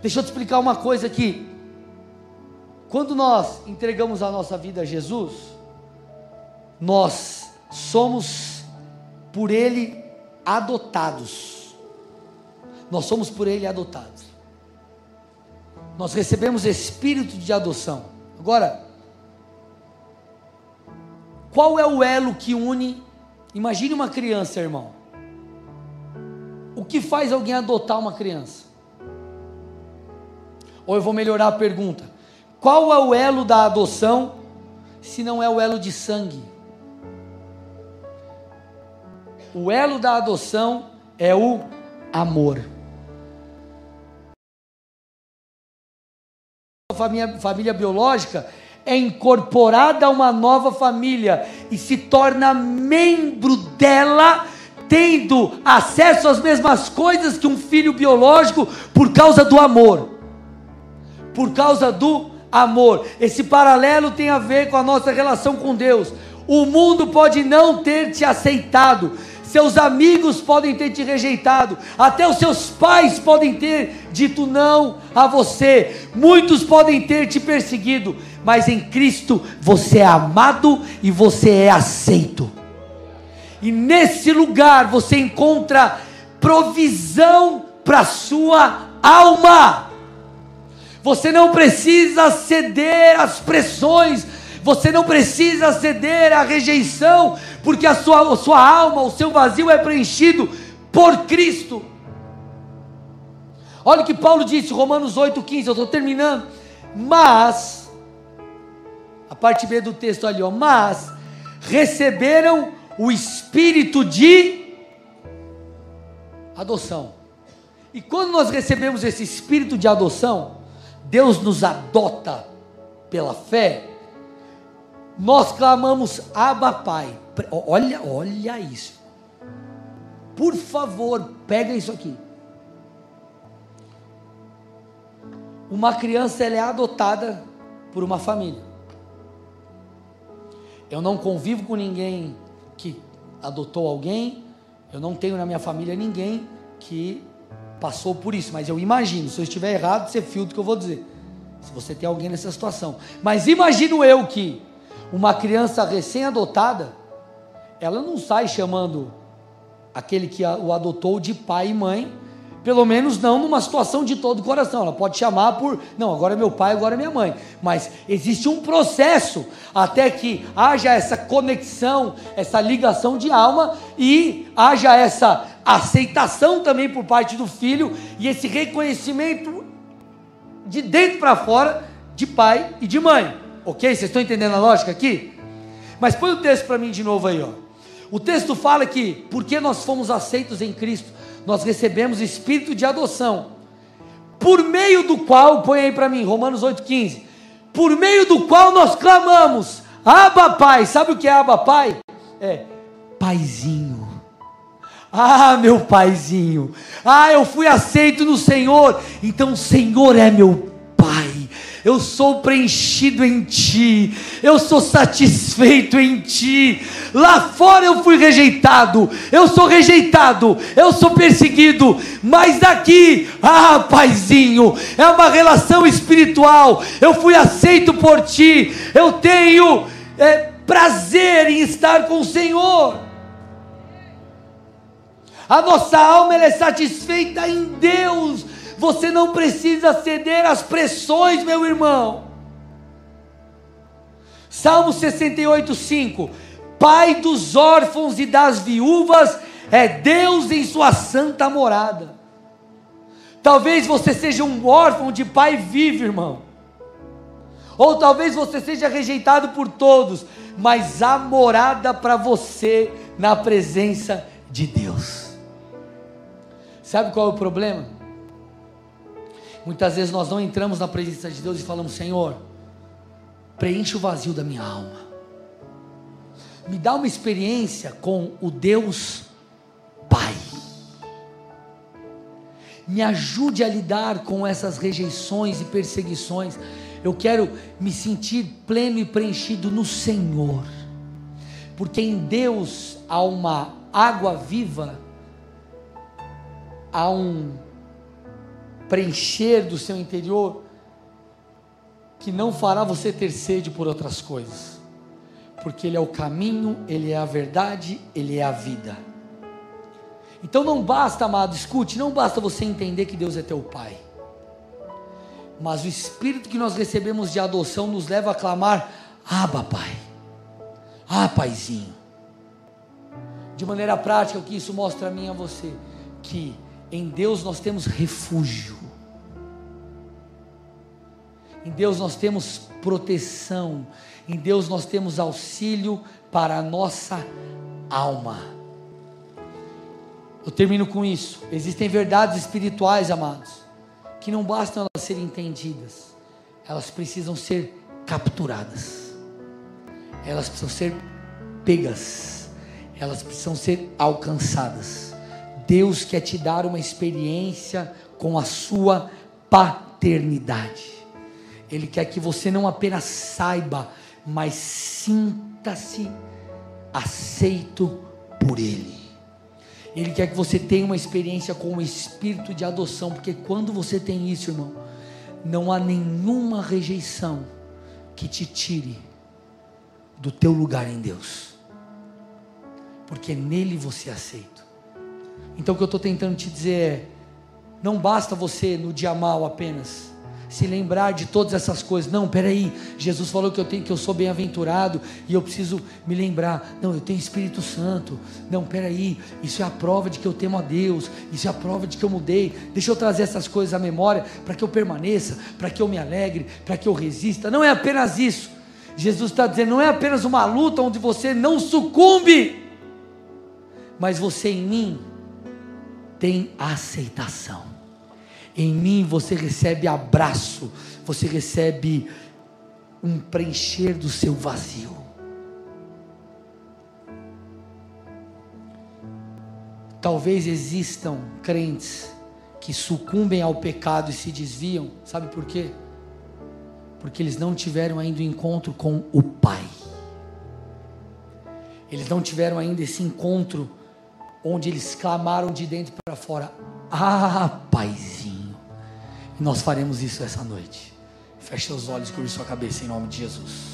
Deixa eu te explicar uma coisa aqui. Quando nós entregamos a nossa vida a Jesus, nós somos por Ele adotados. Nós somos por Ele adotados. Nós recebemos espírito de adoção. Agora, qual é o elo que une? Imagine uma criança, irmão. O que faz alguém adotar uma criança? Ou eu vou melhorar a pergunta: qual é o elo da adoção, se não é o elo de sangue? O elo da adoção é o amor. A família, família biológica é incorporada a uma nova família e se torna membro dela, tendo acesso às mesmas coisas que um filho biológico por causa do amor. Por causa do amor. Esse paralelo tem a ver com a nossa relação com Deus. O mundo pode não ter te aceitado, seus amigos podem ter te rejeitado, até os seus pais podem ter dito não a você, muitos podem ter te perseguido, mas em Cristo você é amado e você é aceito. E nesse lugar você encontra provisão para sua alma. Você não precisa ceder às pressões você não precisa ceder à rejeição, porque a sua, a sua alma, o seu vazio é preenchido por Cristo. Olha o que Paulo disse, Romanos 8,15, eu estou terminando. Mas, a parte B do texto ali, ó, mas receberam o espírito de adoção. E quando nós recebemos esse espírito de adoção, Deus nos adota pela fé nós clamamos Abba Pai. Olha, olha isso. Por favor, pega isso aqui. Uma criança ela é adotada por uma família. Eu não convivo com ninguém que adotou alguém. Eu não tenho na minha família ninguém que passou por isso. Mas eu imagino, se eu estiver errado, você filtra o que eu vou dizer. Se você tem alguém nessa situação. Mas imagino eu que uma criança recém-adotada, ela não sai chamando aquele que o adotou de pai e mãe, pelo menos não numa situação de todo o coração. Ela pode chamar por, não, agora é meu pai, agora é minha mãe. Mas existe um processo até que haja essa conexão, essa ligação de alma e haja essa aceitação também por parte do filho e esse reconhecimento de dentro para fora de pai e de mãe. Ok? Vocês estão entendendo a lógica aqui? Mas põe o texto para mim de novo aí, ó. O texto fala que, porque nós fomos aceitos em Cristo, nós recebemos espírito de adoção, por meio do qual, põe aí para mim, Romanos 8,15, por meio do qual nós clamamos, Abba Pai, sabe o que é Abba Pai? É, Paizinho. Ah, meu paizinho. Ah, eu fui aceito no Senhor. Então o Senhor é meu Pai eu sou preenchido em Ti, eu sou satisfeito em Ti. Lá fora eu fui rejeitado, eu sou rejeitado, eu sou perseguido, mas aqui, ah, Paizinho, é uma relação espiritual. Eu fui aceito por Ti, eu tenho é, prazer em estar com o Senhor. A nossa alma é satisfeita em Deus você não precisa ceder às pressões, meu irmão. Salmo 68, 5: Pai dos órfãos e das viúvas é Deus em sua santa morada. Talvez você seja um órfão de pai vivo, irmão. Ou talvez você seja rejeitado por todos, mas há morada para você na presença de Deus. Sabe qual é o problema? Muitas vezes nós não entramos na presença de Deus e falamos: Senhor, preenche o vazio da minha alma. Me dá uma experiência com o Deus Pai. Me ajude a lidar com essas rejeições e perseguições. Eu quero me sentir pleno e preenchido no Senhor. Porque em Deus há uma água viva, há um preencher do seu interior, que não fará você ter sede por outras coisas, porque Ele é o caminho, Ele é a verdade, Ele é a vida. Então não basta, amado, escute, não basta você entender que Deus é teu Pai, mas o Espírito que nós recebemos de adoção nos leva a clamar: Abba, Pai, ah, Paizinho. De maneira prática, o que isso mostra a mim e a você? Que em Deus nós temos refúgio. Em Deus nós temos proteção. Em Deus nós temos auxílio para a nossa alma. Eu termino com isso. Existem verdades espirituais, amados, que não bastam elas serem entendidas, elas precisam ser capturadas, elas precisam ser pegas, elas precisam ser alcançadas. Deus quer te dar uma experiência com a sua paternidade. Ele quer que você não apenas saiba, mas sinta-se aceito por Ele. Ele quer que você tenha uma experiência com o espírito de adoção, porque quando você tem isso, irmão, não há nenhuma rejeição que te tire do teu lugar em Deus, porque nele você é aceito. Então o que eu estou tentando te dizer é: não basta você no dia mal apenas se lembrar de todas essas coisas. Não, peraí, Jesus falou que eu tenho que eu sou bem-aventurado e eu preciso me lembrar. Não, eu tenho Espírito Santo. Não, peraí, isso é a prova de que eu temo a Deus. Isso é a prova de que eu mudei. Deixa eu trazer essas coisas à memória para que eu permaneça, para que eu me alegre, para que eu resista. Não é apenas isso. Jesus está dizendo, não é apenas uma luta onde você não sucumbe, mas você em mim tem aceitação. Em mim você recebe abraço, você recebe um preencher do seu vazio. Talvez existam crentes que sucumbem ao pecado e se desviam, sabe por quê? Porque eles não tiveram ainda o encontro com o Pai. Eles não tiveram ainda esse encontro onde eles clamaram de dentro para fora: Ah, Paizinho. Nós faremos isso essa noite. Feche seus olhos, curve sua cabeça em nome de Jesus.